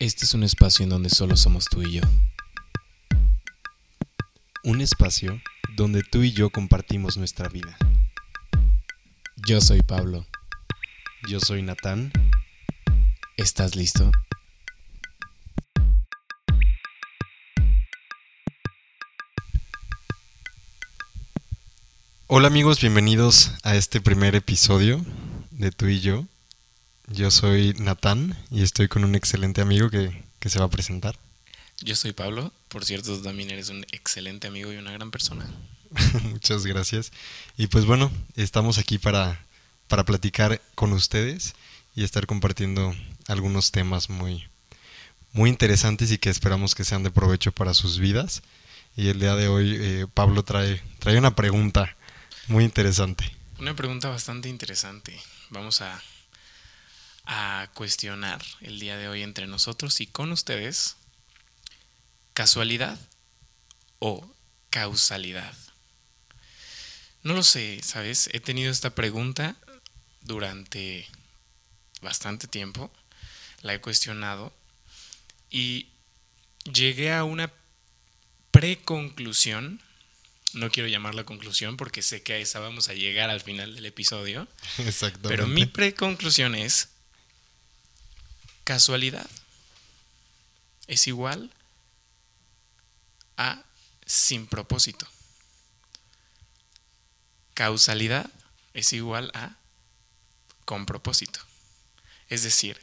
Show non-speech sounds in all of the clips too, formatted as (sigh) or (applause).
Este es un espacio en donde solo somos tú y yo. Un espacio donde tú y yo compartimos nuestra vida. Yo soy Pablo. Yo soy Natán. ¿Estás listo? Hola amigos, bienvenidos a este primer episodio de tú y yo. Yo soy Natán y estoy con un excelente amigo que, se va a presentar. Yo soy Pablo, por cierto, tú también eres un excelente amigo y una gran persona. (laughs) Muchas gracias. Y pues bueno, estamos aquí para, para platicar con ustedes y estar compartiendo algunos temas muy, muy interesantes y que esperamos que sean de provecho para sus vidas. Y el día de hoy eh, Pablo trae, trae una pregunta muy interesante. Una pregunta bastante interesante. Vamos a a cuestionar el día de hoy entre nosotros y con ustedes, casualidad o causalidad. No lo sé, ¿sabes? He tenido esta pregunta durante bastante tiempo, la he cuestionado y llegué a una preconclusión, no quiero llamarla conclusión porque sé que a esa vamos a llegar al final del episodio, (laughs) pero mi preconclusión es Casualidad es igual a sin propósito. Causalidad es igual a con propósito. Es decir,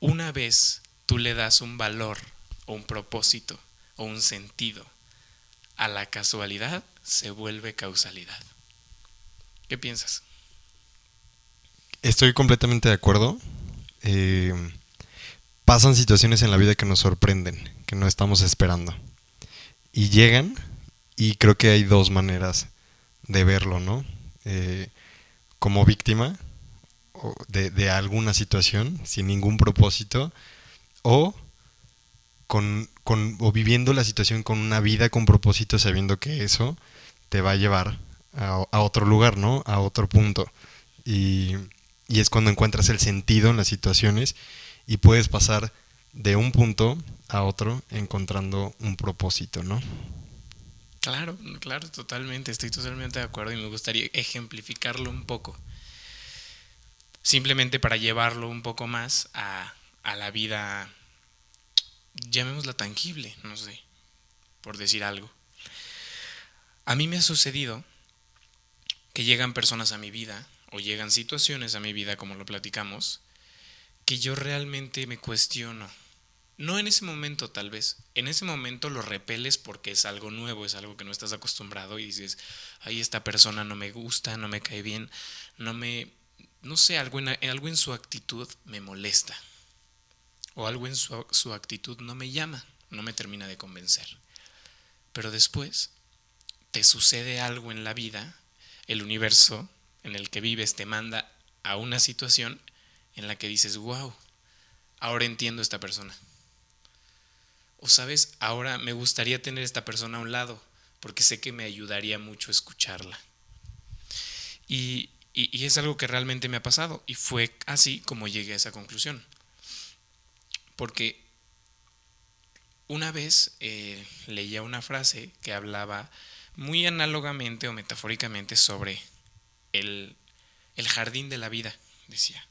una vez tú le das un valor o un propósito o un sentido a la casualidad, se vuelve causalidad. ¿Qué piensas? Estoy completamente de acuerdo. Eh, pasan situaciones en la vida que nos sorprenden, que no estamos esperando. Y llegan, y creo que hay dos maneras de verlo, ¿no? Eh, como víctima de, de, alguna situación, sin ningún propósito, o, con, o viviendo la situación con una vida con propósito, sabiendo que eso te va a llevar a, otro lugar, ¿no? A otro punto. Y es cuando encuentras el sentido en las situaciones y puedes pasar de un punto a otro encontrando un propósito, ¿no? Claro, claro, totalmente, estoy totalmente de acuerdo y me gustaría ejemplificarlo un poco. Simplemente para llevarlo un poco más a, a la vida, llamémosla tangible, no sé, por decir algo. A mí me ha sucedido que llegan personas a mi vida o llegan situaciones a mi vida, como lo platicamos, que yo realmente me cuestiono. No en ese momento tal vez. En ese momento lo repeles porque es algo nuevo, es algo que no estás acostumbrado y dices, ay, esta persona no me gusta, no me cae bien, no me... No sé, algo en, algo en su actitud me molesta. O algo en su, su actitud no me llama, no me termina de convencer. Pero después te sucede algo en la vida, el universo en el que vives te manda a una situación en la que dices, wow, ahora entiendo esta persona. O sabes, ahora me gustaría tener esta persona a un lado, porque sé que me ayudaría mucho escucharla. Y, y, es algo que realmente me ha pasado, y fue así como llegué a esa conclusión. Porque una vez eh, leía una frase que hablaba muy análogamente o metafóricamente sobre el, el jardín de la vida, decía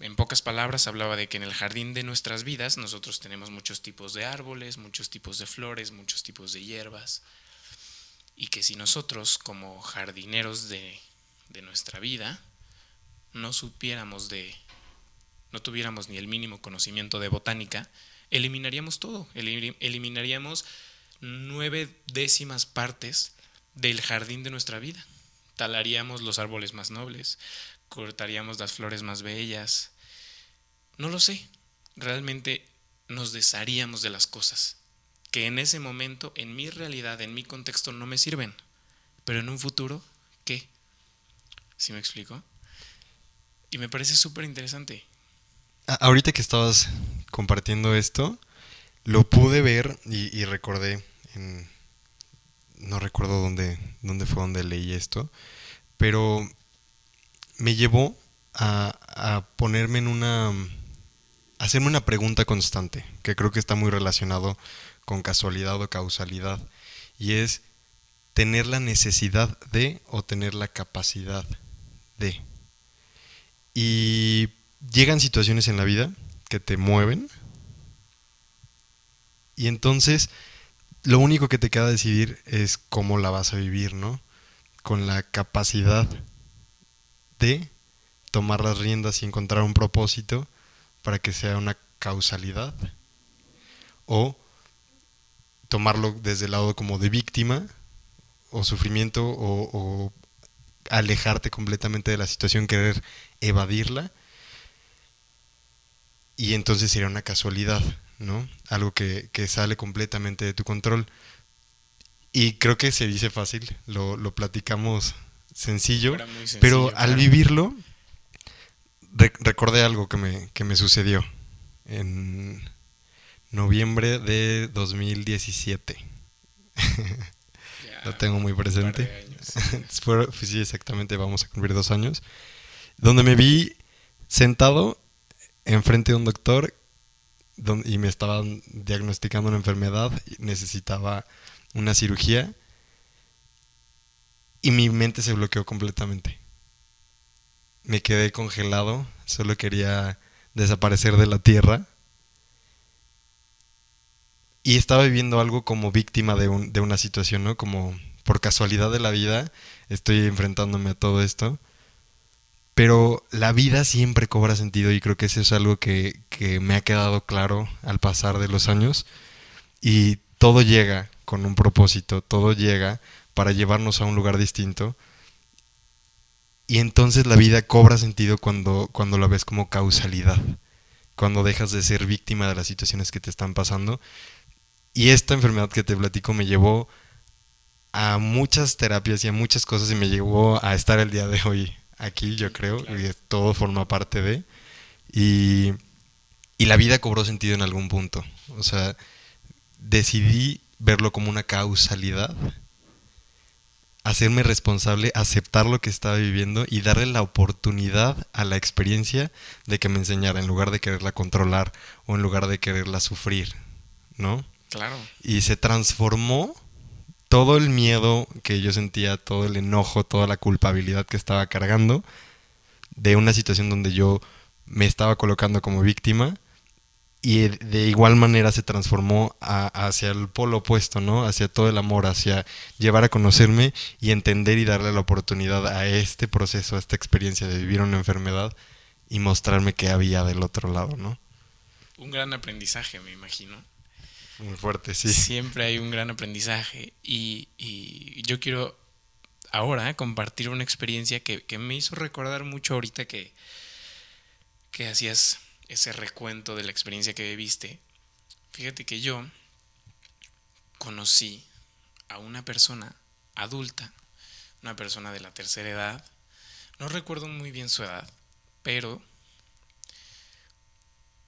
en pocas palabras, hablaba de que en el jardín de nuestras vidas nosotros tenemos muchos tipos de árboles, muchos tipos de flores, muchos tipos de hierbas, y que si nosotros como jardineros de, de nuestra vida no supiéramos de, no tuviéramos ni el mínimo conocimiento de botánica, eliminaríamos todo, eliminaríamos nueve décimas partes del jardín de nuestra vida. Talaríamos los árboles más nobles, cortaríamos las flores más bellas. No lo sé. Realmente nos desharíamos de las cosas que en ese momento, en mi realidad, en mi contexto, no me sirven. Pero en un futuro, ¿qué? ¿Sí me explico? Y me parece súper interesante. Ahorita que estabas compartiendo esto, lo pude ver y, recordé no recuerdo dónde, dónde fue donde leí esto, pero me llevó a, ponerme en una, hacerme una pregunta constante, que creo que está muy relacionado con casualidad o causalidad, y es tener la necesidad de o tener la capacidad de. Y llegan situaciones en la vida que te mueven, y entonces lo único que te queda decidir es cómo la vas a vivir, ¿no? Con la capacidad de tomar las riendas y encontrar un propósito para que sea una causalidad o tomarlo desde el lado como de víctima o sufrimiento o, alejarte completamente de la situación, querer evadirla y entonces sería una casualidad, ¿no? Algo que, que sale completamente de tu control. Y creo que se dice fácil, lo, lo platicamos sencillo, sencillo, pero al claro. vivirlo re- recordé algo que me, que me sucedió en noviembre de 2017. Ya, (laughs) Lo tengo muy presente. (laughs) Fue- pues sí, exactamente, vamos a cumplir dos años. Donde me vi sentado enfrente de un doctor don- y me estaban diagnosticando una enfermedad, y necesitaba una cirugía y mi mente se bloqueó completamente. Me quedé congelado, solo quería desaparecer de la tierra y estaba viviendo algo como víctima de, un- de una situación, ¿no? Como por casualidad de la vida estoy enfrentándome a todo esto. Pero la vida siempre cobra sentido y creo que eso es algo que, que me ha quedado claro al pasar de los años. Y todo llega con un propósito, todo llega para llevarnos a un lugar distinto. Y entonces la vida cobra sentido cuando, cuando la ves como causalidad, cuando dejas de ser víctima de las situaciones que te están pasando. Y esta enfermedad que te platico me llevó a muchas terapias y a muchas cosas y me llevó a estar el día de hoy aquí, yo creo, Claro. y todo forma parte de. Y, y la vida cobró sentido en algún punto. O sea, decidí verlo como una causalidad, hacerme responsable, aceptar lo que estaba viviendo y darle la oportunidad a la experiencia de que me enseñara en lugar de quererla controlar o en lugar de quererla sufrir, ¿no? Claro. y se transformó todo el miedo que yo sentía, todo el enojo, toda la culpabilidad que estaba cargando de una situación donde yo me estaba colocando como víctima y de igual manera se transformó a- hacia el polo opuesto, ¿no? Hacia todo el amor, hacia llevar a conocerme y entender y darle la oportunidad a este proceso, a esta experiencia de vivir una enfermedad y mostrarme qué había del otro lado, ¿no? Un gran aprendizaje, me imagino. Muy fuerte, sí. Siempre hay un gran aprendizaje y, y yo quiero ahora compartir una experiencia que, que me hizo recordar mucho ahorita que, que hacías ese recuento de la experiencia que viviste. Fíjate que yo conocí a una persona adulta, una persona de la tercera edad, no recuerdo muy bien su edad, pero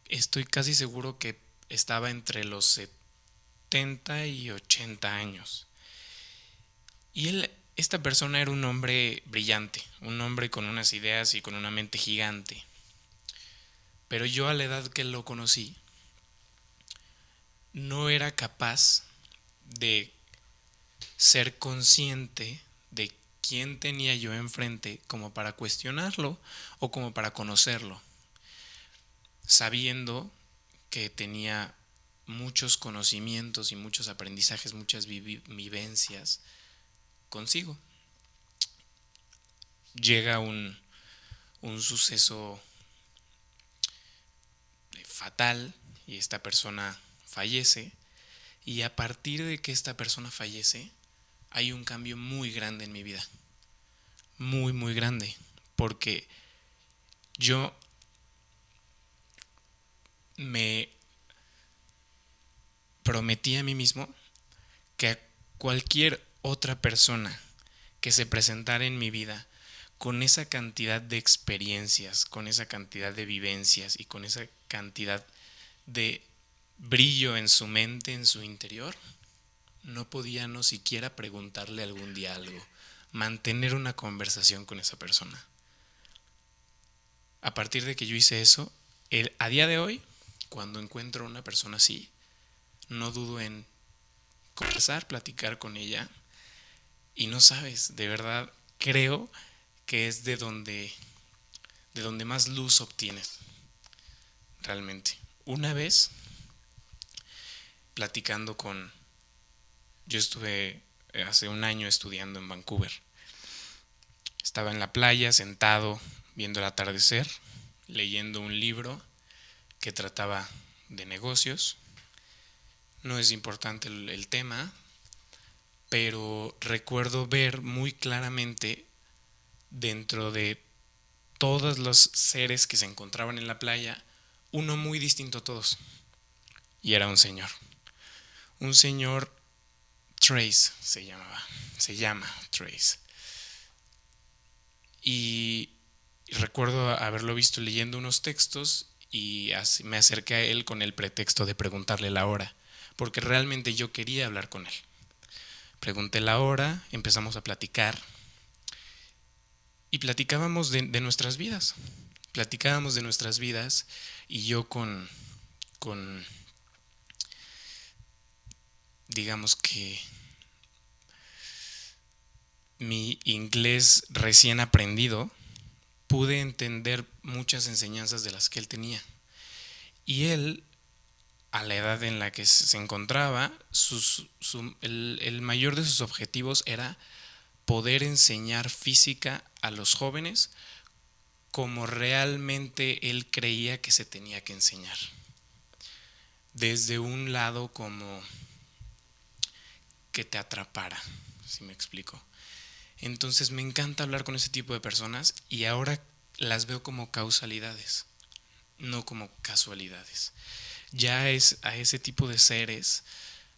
estoy casi seguro que estaba entre los 70 y 80 años. Y él, esta persona era un hombre brillante, un hombre con unas ideas y con una mente gigante. Pero yo a la edad que lo conocí, no era capaz de ser consciente de quién tenía yo enfrente como para cuestionarlo o como para conocerlo, sabiendo que tenía muchos conocimientos y muchos aprendizajes, muchas vivencias consigo. Llega un, un suceso fatal y esta persona fallece y a partir de que esta persona fallece hay un cambio muy grande en mi vida. Muy, muy grande. Porque yo me prometí a mí mismo que a cualquier otra persona que se presentara en mi vida con esa cantidad de experiencias, con esa cantidad de vivencias y con esa cantidad de brillo en su mente, en su interior, no podía no siquiera preguntarle algún día algo, mantener una conversación con esa persona. A partir de que yo hice eso, a día de hoy cuando encuentro a una persona así, no dudo en conversar, platicar con ella. Y no sabes, de verdad, creo que es de donde, de donde más luz obtienes. Realmente. Una vez, platicando con... Yo estuve eh, hace un año estudiando en Vancouver. Estaba en la playa, sentado, viendo el atardecer, leyendo un libro que trataba de negocios. No es importante el, tema, pero recuerdo ver muy claramente dentro de todos los seres que se encontraban en la playa, uno muy distinto a todos. Y era un señor. Un señor Trace se llamaba. Se llama Trace. Y recuerdo haberlo visto leyendo unos textos y me acerqué a él con el pretexto de preguntarle la hora, porque realmente yo quería hablar con él. Pregunté la hora, empezamos a platicar y platicábamos de, nuestras vidas. Platicábamos de nuestras vidas y yo con, con, digamos que mi inglés recién aprendido, pude entender muchas enseñanzas de las que él tenía. Y él, a la edad en la que se encontraba, el, mayor de sus objetivos era poder enseñar física a los jóvenes como realmente él creía que se tenía que enseñar. Desde un lado como que te atrapara, si me explico. Entonces me encanta hablar con ese tipo de personas y ahora las veo como causalidades, no como casualidades. Ya es a ese tipo de seres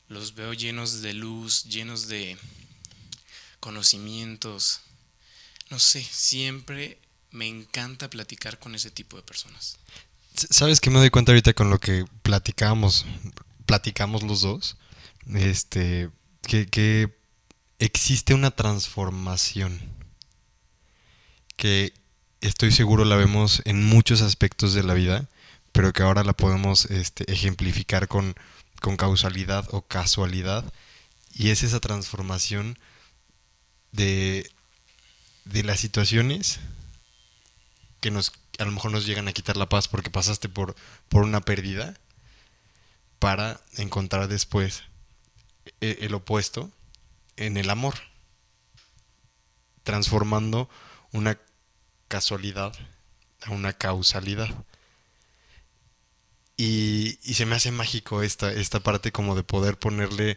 los veo llenos de luz, llenos de conocimientos. No sé, siempre me encanta platicar con ese tipo de personas. ¿Sabes qué me doy cuenta ahorita con lo que platicamos, platicamos los dos? Este, que, que existe una transformación que estoy seguro la vemos en muchos aspectos de la vida, pero que ahora la podemos este, ejemplificar con, con causalidad o casualidad. Y es esa transformación de, de las situaciones que nos, a lo mejor nos llegan a quitar la paz porque pasaste por, por una pérdida para encontrar después e, el opuesto en el amor, transformando una casualidad a una causalidad. Y, se me hace mágico esta, esta parte como de poder ponerle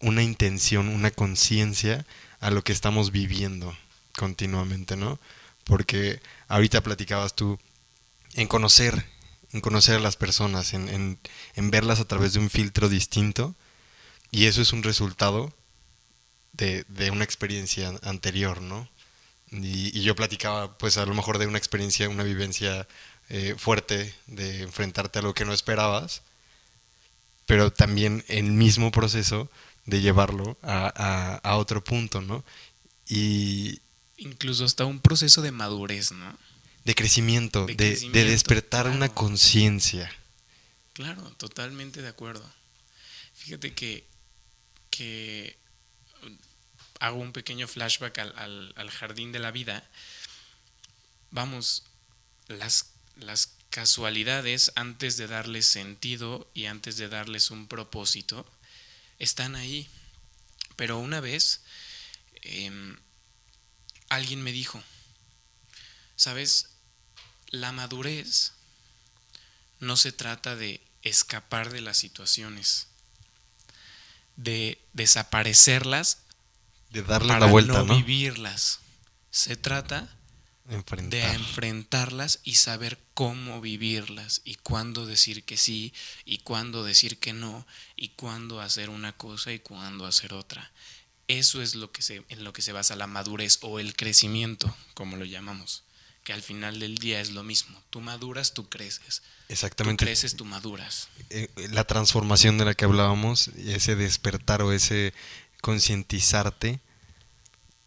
una intención, una conciencia a lo que estamos viviendo continuamente, ¿no? Porque ahorita platicabas tú en conocer, en conocer a las personas, en, en verlas a través de un filtro distinto, y eso es un resultado de, una experiencia anterior, ¿no? Y, yo platicaba, pues a lo mejor de una experiencia, una vivencia eh, fuerte de enfrentarte a lo que no esperabas, pero también el mismo proceso de llevarlo a, otro punto, ¿no? Y... Incluso hasta un proceso de madurez, ¿no? De crecimiento, de, despertar una conciencia. Claro, totalmente de acuerdo. Fíjate que, que hago un pequeño flashback al, jardín de la vida, vamos, las, las casualidades antes de darles sentido y antes de darles un propósito, están ahí. Pero una vez em, alguien me dijo, ¿sabes? La madurez no se trata de escapar de las situaciones, de desaparecerlas de darle la vuelta, no, vivirlas. Se trata de enfrentarlas y saber cómo vivirlas y cuándo decir que sí y cuándo decir que no y cuándo hacer una cosa y cuándo hacer otra. Eso es lo que se, en lo que se basa la madurez o el crecimiento, como lo llamamos, que al final del día es lo mismo. Tú maduras, tú creces. Exactamente. Tú creces, tú maduras. Eh, la transformación de la que hablábamos, ese despertar o ese concientizarte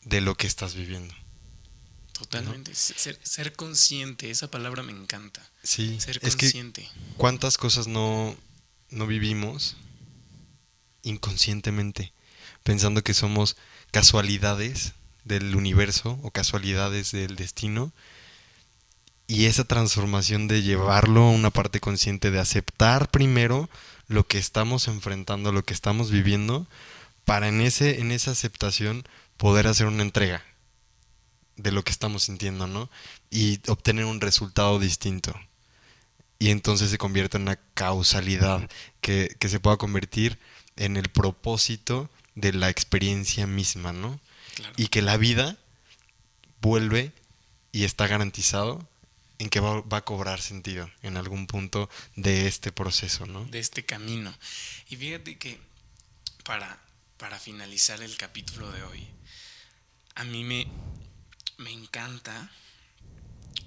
de lo que estás viviendo. Totalmente. Ser, ser, consciente, esa palabra me encanta. Sí, Ser es que consciente. cuántas cosas no, no vivimos inconscientemente, pensando que somos casualidades del universo o casualidades del destino. Y esa transformación de llevarlo a una parte consciente, de aceptar primero lo que estamos enfrentando, lo que estamos viviendo, para en, ese, en esa aceptación poder hacer una entrega de lo que estamos sintiendo, ¿no? Y obtener un resultado distinto. Y entonces se convierte en una causalidad que, que se pueda convertir en el propósito de la experiencia misma, ¿no? Claro. Y que la vida vuelve y está garantizado en que va, va, a cobrar sentido en algún punto de este proceso, ¿no? De este camino. Y fíjate que para, para finalizar el capítulo de hoy, a mí me, me encanta,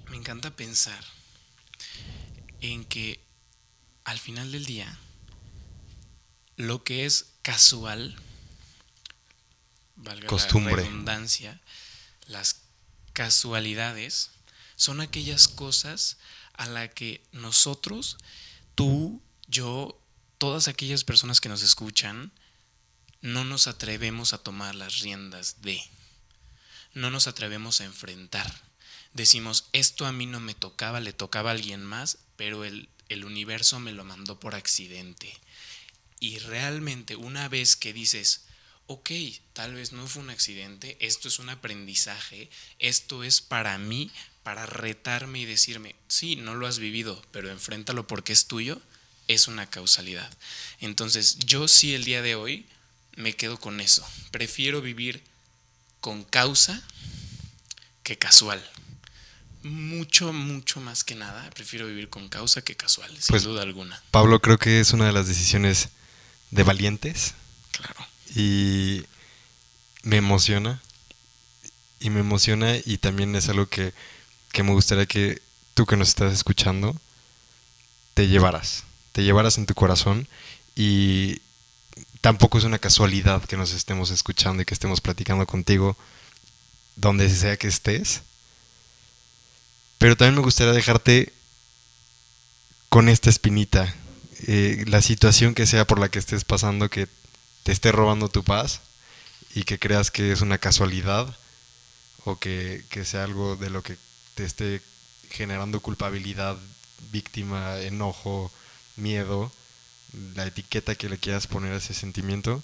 me encanta pensar en que al final del día, lo que es casual, valga Costumbre. la redundancia, las casualidades son aquellas cosas a la que nosotros, tú, yo, todas aquellas personas que nos escuchan, no nos atrevemos a tomar las riendas de, no nos atrevemos a enfrentar. Decimos, esto a mí no me tocaba, le tocaba a alguien más, pero el, el universo me lo mandó por accidente. Y realmente una vez que dices, ok, tal vez no fue un accidente, esto es un aprendizaje, esto es para mí, para retarme y decirme, sí, no lo has vivido, pero enfréntalo porque es tuyo, es una causalidad. Entonces yo sí el día de hoy me quedo con eso. Prefiero vivir con causa que casual. Mucho, mucho más que nada, prefiero vivir con causa que casual, sin Pues, duda alguna. Pablo, creo que es una de las decisiones de valientes Claro. y me emociona. Y me emociona y también es algo que, que me gustaría que tú que nos estás escuchando te llevaras. Te llevaras en tu corazón y tampoco es una casualidad que nos estemos escuchando y que estemos platicando contigo donde sea que estés. Pero también me gustaría dejarte con esta espinita. Eh, la situación que sea por la que estés pasando que te esté robando tu paz y que creas que es una casualidad o que, que sea algo de lo que te esté generando culpabilidad, víctima, enojo, miedo, la etiqueta que le quieras poner a ese sentimiento,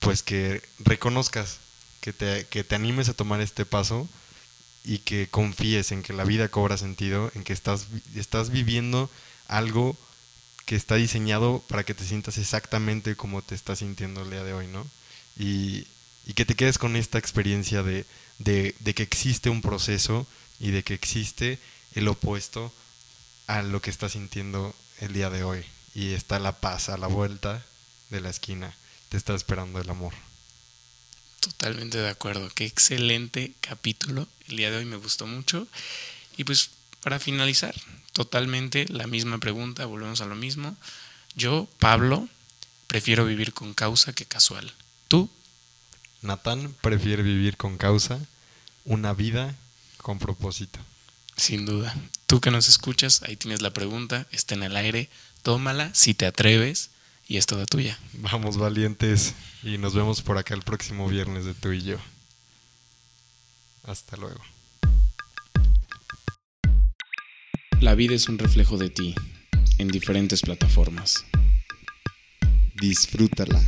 pues que reconozcas, que te, que te animes a tomar este paso y que confíes en que la vida cobra sentido, en que estás, estás viviendo algo que está diseñado para que te sientas exactamente como te estás sintiendo el día de hoy, ¿no? Y, y que te quedes con esta experiencia de, de, de que existe un proceso y de que existe el opuesto a lo que estás sintiendo el día de hoy. Y está la paz a la vuelta de la esquina. Te está esperando el amor. Totalmente de acuerdo. Qué excelente capítulo. El día de hoy me gustó mucho. Y pues para finalizar, totalmente la misma pregunta, volvemos a lo mismo. Yo, Pablo, prefiero vivir con causa que casual. ¿Tú? Natán prefiere vivir con causa una vida con propósito. Sin duda. Tú que nos escuchas, ahí tienes la pregunta, está en el aire, tómala si te atreves y es toda tuya. Vamos valientes y nos vemos por acá el próximo viernes de tú y yo. Hasta luego. La vida es un reflejo de ti en diferentes plataformas. Disfrútala.